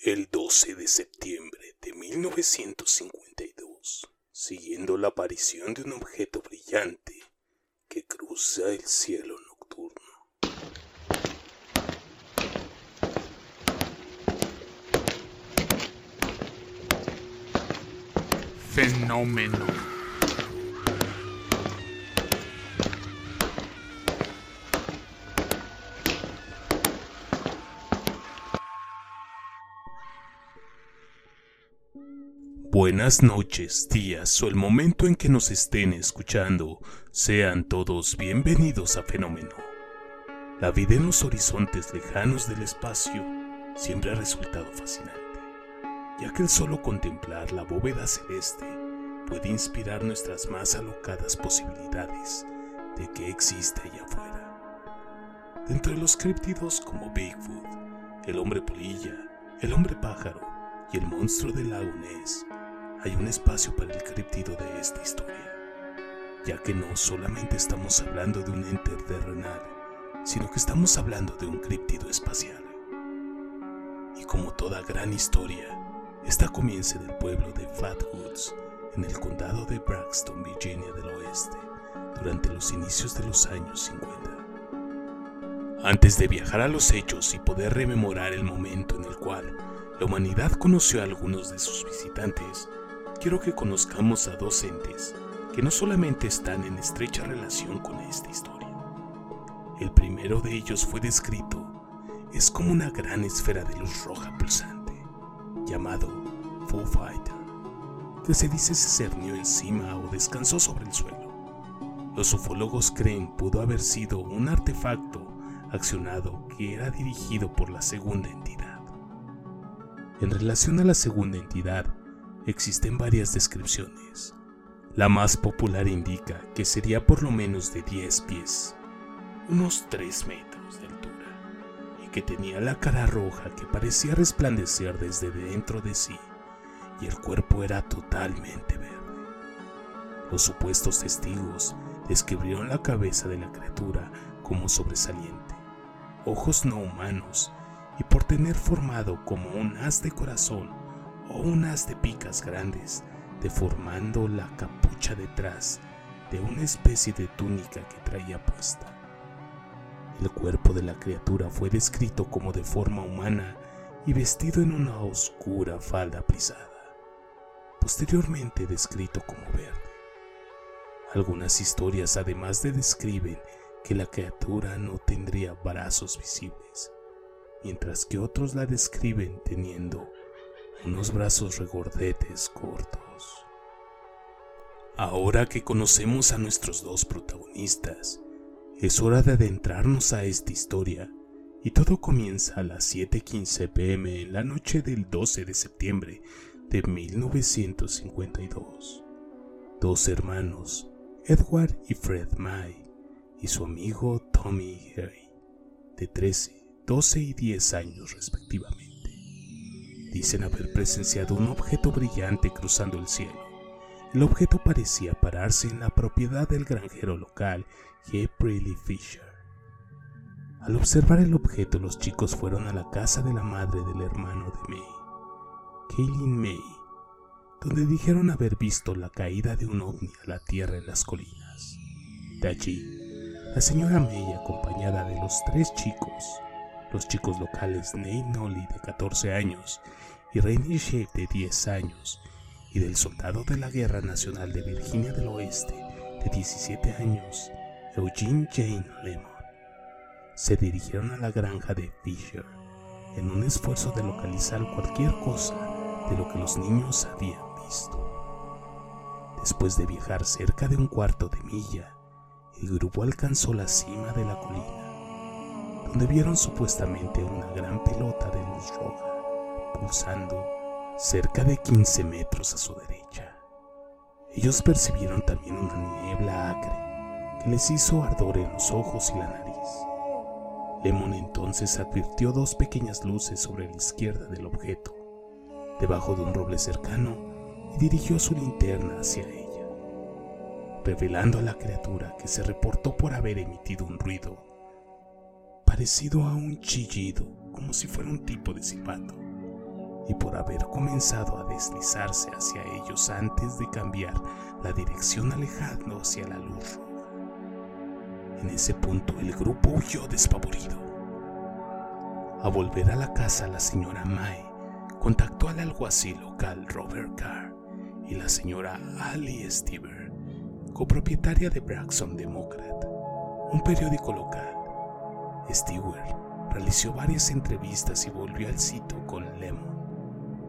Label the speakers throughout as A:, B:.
A: El 12 de septiembre de 1952, siguiendo la aparición de un objeto brillante que cruza el cielo nocturno.
B: Fenómeno.
A: Buenas noches, días o el momento en que nos estén escuchando. Sean todos bienvenidos a Fenómeno. La vida en los horizontes lejanos del espacio siempre ha resultado fascinante, ya que el solo contemplar la bóveda celeste puede inspirar nuestras más alocadas posibilidades de que existe allá afuera. Dentro de los críptidos como Bigfoot, el hombre polilla, el hombre pájaro y el monstruo del lago Ness, hay un espacio para el críptido de esta historia, ya que no solamente estamos hablando de un ente terrenal, sino que estamos hablando de un críptido espacial. Y como toda gran historia, esta comienza en el pueblo de Flat Woods, en el condado de Braxton, Virginia del Oeste, durante los inicios de los años 50. Antes de viajar a los hechos y poder rememorar el momento en el cual la humanidad conoció a algunos de sus visitantes, quiero que conozcamos a dos entes que no solamente están en estrecha relación con esta historia. El primero de ellos fue descrito, es como una gran esfera de luz roja pulsante, llamado Foo Fighter, que se dice se cernió encima o descansó sobre el suelo. Los ufólogos creen pudo haber sido un artefacto accionado que era dirigido por la segunda entidad. En relación a la segunda entidad, existen varias descripciones. La más popular indica que sería por lo menos de 10 pies, unos 3 metros de altura, y que tenía la cara roja que parecía resplandecer desde dentro de sí, y el cuerpo era totalmente verde. Los supuestos testigos describieron la cabeza de la criatura como sobresaliente, ojos no humanos y por tener formado como un haz de corazón o un haz de picas grandes, deformando la capucha detrás de una especie de túnica que traía puesta. El cuerpo de la criatura fue descrito como de forma humana y vestido en una oscura falda plisada, posteriormente descrito como verde. Algunas historias además de describen que la criatura no tendría brazos visibles, mientras que otros la describen teniendo unos brazos regordetes cortos. Ahora que conocemos a nuestros dos protagonistas, es hora de adentrarnos a esta historia y todo comienza a las 7.15 pm en la noche del 12 de septiembre de 1952. Dos hermanos, Edward y Fred May, y su amigo Tommy Harry, de 13, 12 y 10 años respectivamente. Dicen haber presenciado un objeto brillante cruzando el cielo. El objeto parecía pararse en la propiedad del granjero local, Jeffrey Lee Fisher. Al observar el objeto, los chicos fueron a la casa de la madre del hermano de May, Kaylin May, donde dijeron haber visto la caída de un ovni a la tierra en las colinas. De allí, la señora May, acompañada de los tres chicos, los chicos locales Nate Nolly de 14 años y Shea de 10 años, y del soldado de la Guerra Nacional de Virginia del Oeste de 17 años, Eugene Jane Lemon, se dirigieron a la granja de Fisher en un esfuerzo de localizar cualquier cosa de lo que los niños habían visto. Después de viajar cerca de un cuarto de milla, el grupo alcanzó la cima de la colina, donde vieron supuestamente una gran pelota de luz roja pulsando cerca de 15 metros a su derecha. Ellos percibieron también una niebla acre que les hizo ardor en los ojos y la nariz. Lemon entonces advirtió dos pequeñas luces sobre la izquierda del objeto, debajo de un roble cercano, y dirigió su linterna hacia ella, revelando a la criatura que se reportó por haber emitido un ruido parecido a un chillido, como si fuera un tipo de silbato y por haber comenzado a deslizarse hacia ellos antes de cambiar la dirección alejando hacia la luz En ese punto el grupo huyó despavorido. A volver a la casa la señora May contactó al alguacil local Robert Carr y la señora Ali Stever, copropietaria de Braxton Democrat, un periódico local. Stewart realizó varias entrevistas y volvió al sitio con Lemon.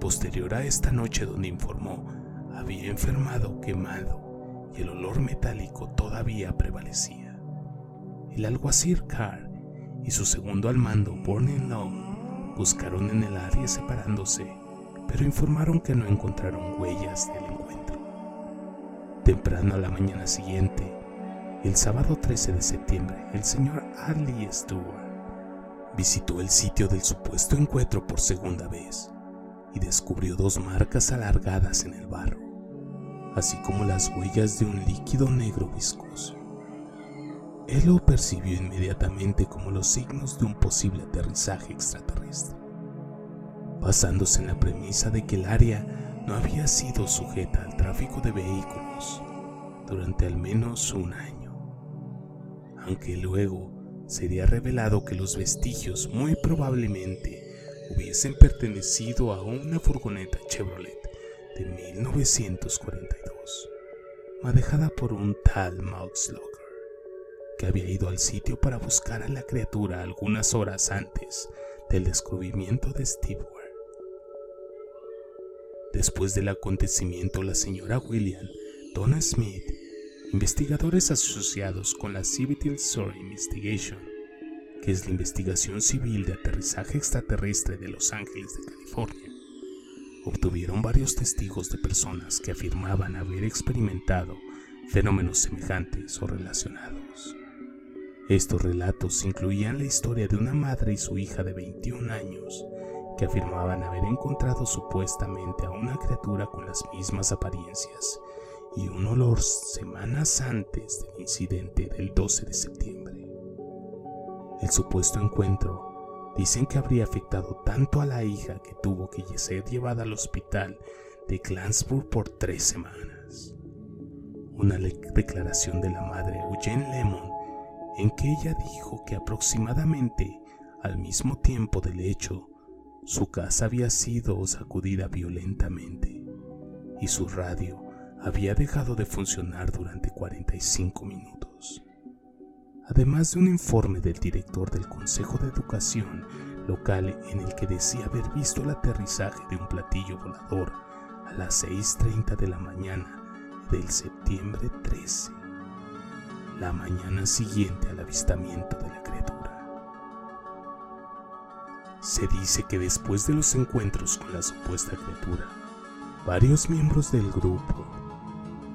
A: Posterior a esta noche donde informó, había enfermado quemado y el olor metálico todavía prevalecía. El alguacil Carr y su segundo al mando, Burning Long, buscaron en el área separándose, pero informaron que no encontraron huellas del encuentro. Temprano a la mañana siguiente, el sábado 13 de septiembre, el señor Ali Stewart visitó el sitio del supuesto encuentro por segunda vez y descubrió dos marcas alargadas en el barro, así como las huellas de un líquido negro viscoso. Él lo percibió inmediatamente como los signos de un posible aterrizaje extraterrestre, basándose en la premisa de que el área no había sido sujeta al tráfico de vehículos durante al menos un año, aunque luego sería revelado que los vestigios muy probablemente hubiesen pertenecido a una furgoneta Chevrolet de 1942, manejada por un tal Max que había ido al sitio para buscar a la criatura algunas horas antes del descubrimiento de Steve Ware. Después del acontecimiento, la señora William, Donna Smith investigadores asociados con la Civil Story Investigation, es la investigación civil de aterrizaje extraterrestre de Los Ángeles de California, obtuvieron varios testigos de personas que afirmaban haber experimentado fenómenos semejantes o relacionados. Estos relatos incluían la historia de una madre y su hija de 21 años que afirmaban haber encontrado supuestamente a una criatura con las mismas apariencias y un olor semanas antes del incidente del 12 de septiembre. El supuesto encuentro dicen que habría afectado tanto a la hija que tuvo que ser llevada al hospital de Glansburg por tres semanas. Una declaración de la madre Eugene Lemon en que ella dijo que aproximadamente al mismo tiempo del hecho, su casa había sido sacudida violentamente y su radio había dejado de funcionar durante 45 minutos. Además de un informe del director del Consejo de Educación local en el que decía haber visto el aterrizaje de un platillo volador a las 6.30 de la mañana del septiembre 13, la mañana siguiente al avistamiento de la criatura. Se dice que después de los encuentros con la supuesta criatura, varios miembros del grupo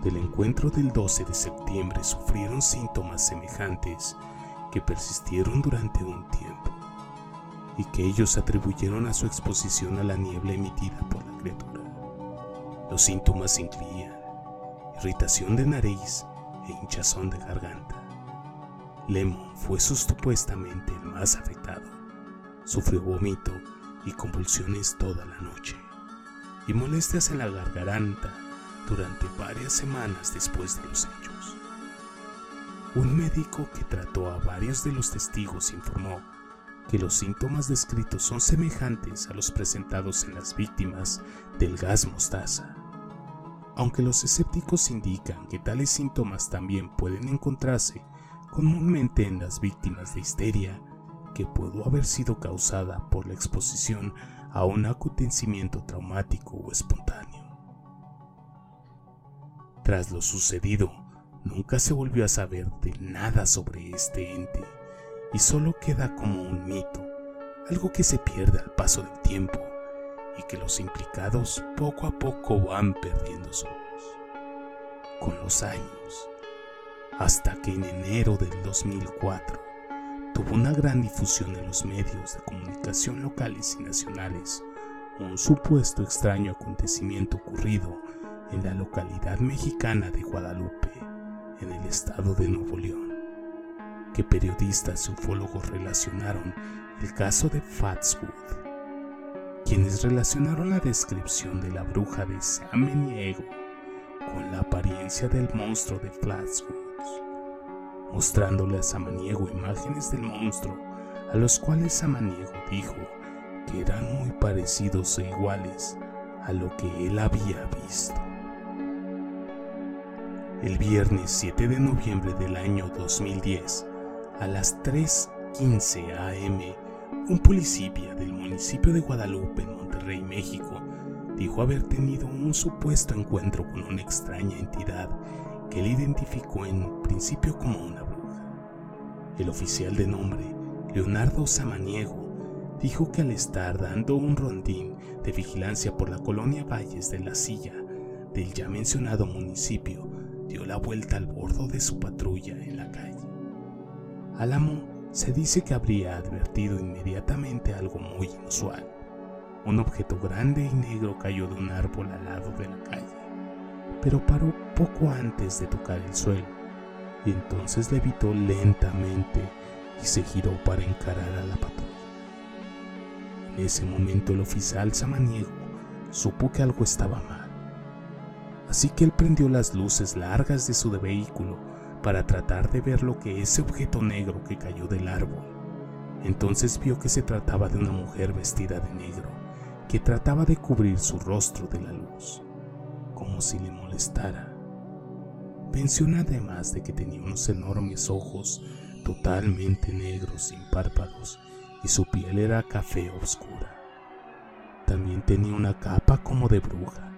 A: del encuentro del 12 de septiembre sufrieron síntomas semejantes que persistieron durante un tiempo y que ellos atribuyeron a su exposición a la niebla emitida por la criatura. Los síntomas incluían irritación de nariz e hinchazón de garganta. Lemon fue supuestamente el más afectado. Sufrió vómito y convulsiones toda la noche y molestias en la garganta durante varias semanas después de los hechos. Un médico que trató a varios de los testigos informó que los síntomas descritos son semejantes a los presentados en las víctimas del gas mostaza. Aunque los escépticos indican que tales síntomas también pueden encontrarse comúnmente en las víctimas de histeria, que pudo haber sido causada por la exposición a un acontecimiento traumático o espontáneo. Tras lo sucedido, nunca se volvió a saber de nada sobre este ente y solo queda como un mito, algo que se pierde al paso del tiempo y que los implicados poco a poco van perdiendo su voz. Con los años, hasta que en enero del 2004 tuvo una gran difusión en los medios de comunicación locales y nacionales un supuesto extraño acontecimiento ocurrido en la localidad mexicana de Guadalupe, en el estado de Nuevo León, que periodistas y ufólogos relacionaron el caso de Fatswood, quienes relacionaron la descripción de la bruja de Samaniego con la apariencia del monstruo de Flatwoods, mostrándole a Samaniego imágenes del monstruo, a los cuales Samaniego dijo que eran muy parecidos e iguales a lo que él había visto. El viernes 7 de noviembre del año 2010, a las 3.15 am, un policía del municipio de Guadalupe, en Monterrey, México, dijo haber tenido un supuesto encuentro con una extraña entidad que él identificó en principio como una bruja. El oficial de nombre, Leonardo Samaniego, dijo que al estar dando un rondín de vigilancia por la colonia Valles de la Silla del ya mencionado municipio, dio la vuelta al bordo de su patrulla en la calle. Álamo se dice que habría advertido inmediatamente algo muy inusual. Un objeto grande y negro cayó de un árbol al lado de la calle, pero paró poco antes de tocar el suelo, y entonces levitó lentamente y se giró para encarar a la patrulla. En ese momento el oficial samaniego supo que algo estaba mal, así que él prendió las luces largas de su vehículo para tratar de ver lo que ese objeto negro que cayó del árbol. Entonces vio que se trataba de una mujer vestida de negro, que trataba de cubrir su rostro de la luz, como si le molestara. Menciona además de que tenía unos enormes ojos totalmente negros sin párpados y su piel era café oscura. También tenía una capa como de bruja.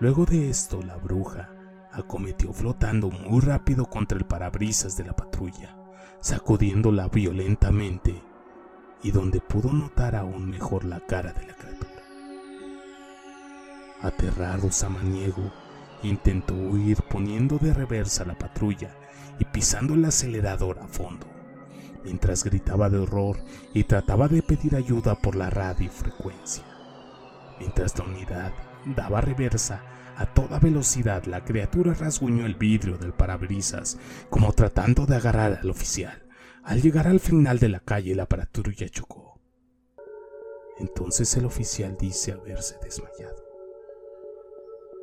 A: Luego de esto, la bruja acometió flotando muy rápido contra el parabrisas de la patrulla, sacudiéndola violentamente y donde pudo notar aún mejor la cara de la criatura. Aterrado Samaniego intentó huir poniendo de reversa la patrulla y pisando el acelerador a fondo, mientras gritaba de horror y trataba de pedir ayuda por la radiofrecuencia. Mientras la unidad daba reversa, a toda velocidad la criatura rasguñó el vidrio del parabrisas, como tratando de agarrar al oficial. Al llegar al final de la calle, la patrulla chocó. Entonces el oficial dice haberse desmayado.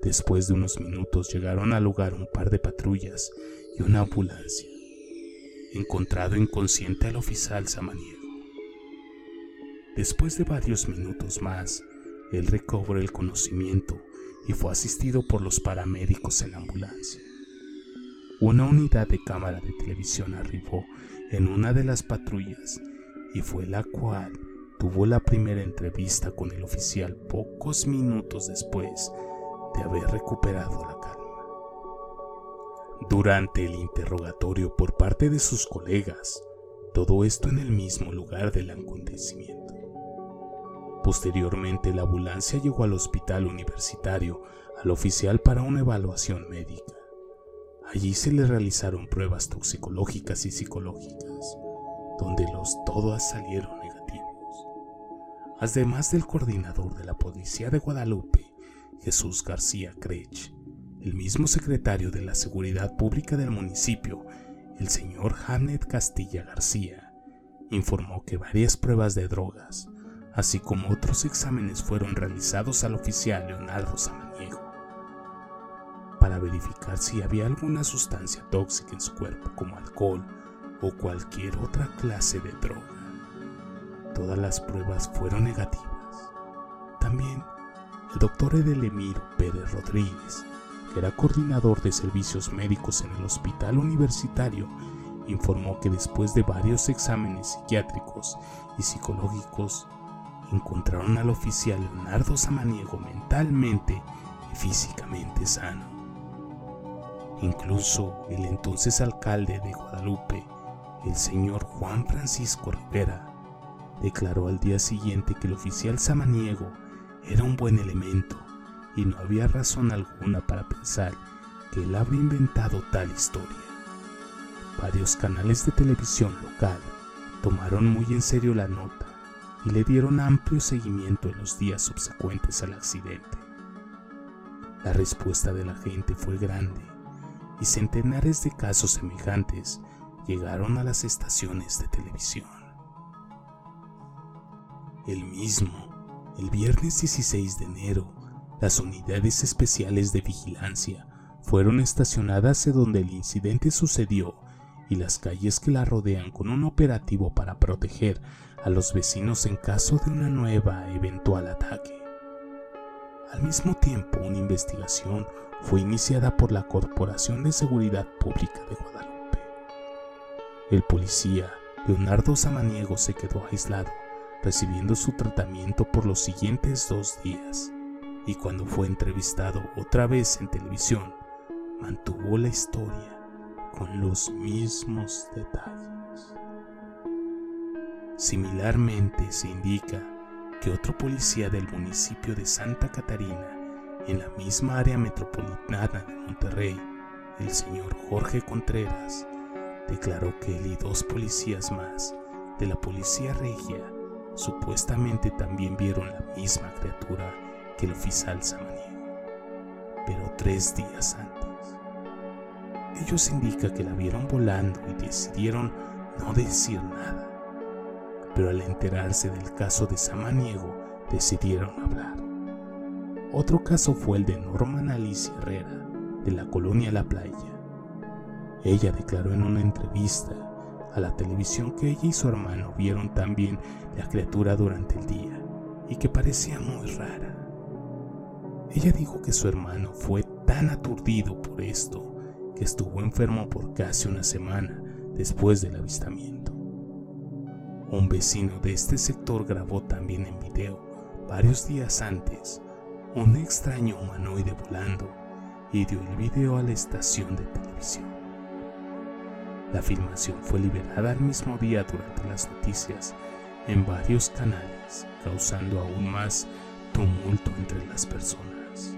A: Después de unos minutos llegaron al lugar un par de patrullas y una ambulancia. Encontrado inconsciente al oficial samaniego. Después de varios minutos más, él recobró el conocimiento y fue asistido por los paramédicos en la ambulancia. Una unidad de cámara de televisión arribó en una de las patrullas y fue la cual tuvo la primera entrevista con el oficial pocos minutos después de haber recuperado la calma. Durante el interrogatorio por parte de sus colegas, todo esto en el mismo lugar del acontecimiento. Posteriormente la ambulancia llegó al hospital universitario al oficial para una evaluación médica. Allí se le realizaron pruebas toxicológicas y psicológicas, donde los todas salieron negativos. Además del coordinador de la policía de Guadalupe, Jesús García Crech, el mismo secretario de la Seguridad Pública del municipio, el señor Hamlet Castilla García, informó que varias pruebas de drogas, así como otros exámenes fueron realizados al oficial Leonardo Samaniego para verificar si había alguna sustancia tóxica en su cuerpo como alcohol o cualquier otra clase de droga. Todas las pruebas fueron negativas. También el doctor Edelemiro Pérez Rodríguez, que era coordinador de servicios médicos en el hospital universitario, informó que después de varios exámenes psiquiátricos y psicológicos encontraron al oficial Leonardo Samaniego mentalmente y físicamente sano. Incluso el entonces alcalde de Guadalupe, el señor Juan Francisco Rivera, declaró al día siguiente que el oficial Samaniego era un buen elemento y no había razón alguna para pensar que él habría inventado tal historia. Varios canales de televisión local tomaron muy en serio la nota y le dieron amplio seguimiento en los días subsecuentes al accidente. La respuesta de la gente fue grande y centenares de casos semejantes llegaron a las estaciones de televisión. El mismo El viernes 16 de enero, las unidades especiales de vigilancia fueron estacionadas en donde el incidente sucedió y las calles que la rodean con un operativo para proteger a los vecinos en caso de una nueva eventual ataque. Al mismo tiempo, una investigación fue iniciada por la Corporación de Seguridad Pública de Guadalupe. El policía Leonardo Samaniego se quedó aislado, recibiendo su tratamiento por los siguientes dos días, y cuando fue entrevistado otra vez en televisión, mantuvo la historia con los mismos detalles. Similarmente se indica que otro policía del municipio de Santa Catarina, en la misma área metropolitana de Monterrey, el señor Jorge Contreras, declaró que él y dos policías más de la policía regia supuestamente también vieron la misma criatura que el oficial Samaniego, pero tres días antes. Ellos indican que la vieron volando y decidieron no decir nada, pero al enterarse del caso de Samaniego decidieron hablar. Otro caso fue el de Norman Alicia Herrera, de la colonia La Playa. Ella declaró en una entrevista a la televisión que ella y su hermano vieron también la criatura durante el día y que parecía muy rara. Ella dijo que su hermano fue tan aturdido por esto que estuvo enfermo por casi una semana después del avistamiento. Un vecino de este sector grabó también en video, varios días antes, un extraño humanoide volando y dio el video a la estación de televisión. La filmación fue liberada al mismo día durante las noticias en varios canales, causando aún más tumulto entre las personas.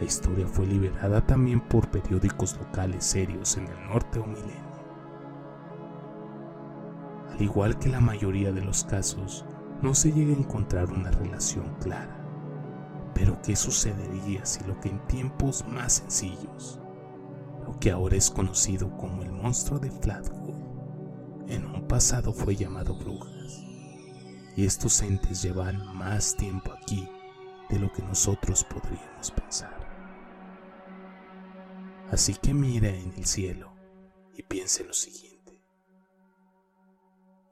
A: La historia fue liberada también por periódicos locales serios en el norte o milenio. Al igual que la mayoría de los casos, no se llega a encontrar una relación clara. Pero ¿qué sucedería si lo que en tiempos más sencillos, lo que ahora es conocido como el monstruo de Flatwood, en un pasado fue llamado brujas? Y estos entes llevan más tiempo aquí de lo que nosotros podríamos pensar. Así que mira en el cielo y piense lo siguiente.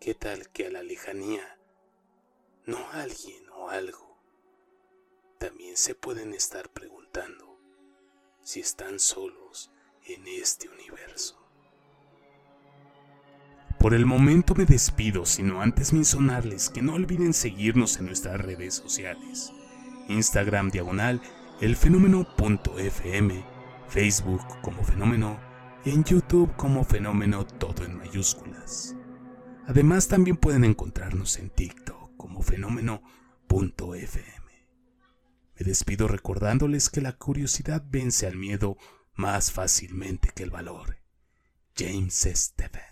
A: ¿Qué tal que a la lejanía, no alguien o algo, también se pueden estar preguntando si están solos en este universo? Por el momento me despido, sino antes mencionarles que no olviden seguirnos en nuestras redes sociales. Instagram diagonal elfenómeno.fm Facebook como fenómeno y en YouTube como fenómeno todo en mayúsculas. Además también pueden encontrarnos en TikTok como fenómeno.fm. Me despido recordándoles que la curiosidad vence al miedo más fácilmente que el valor. James Stephen.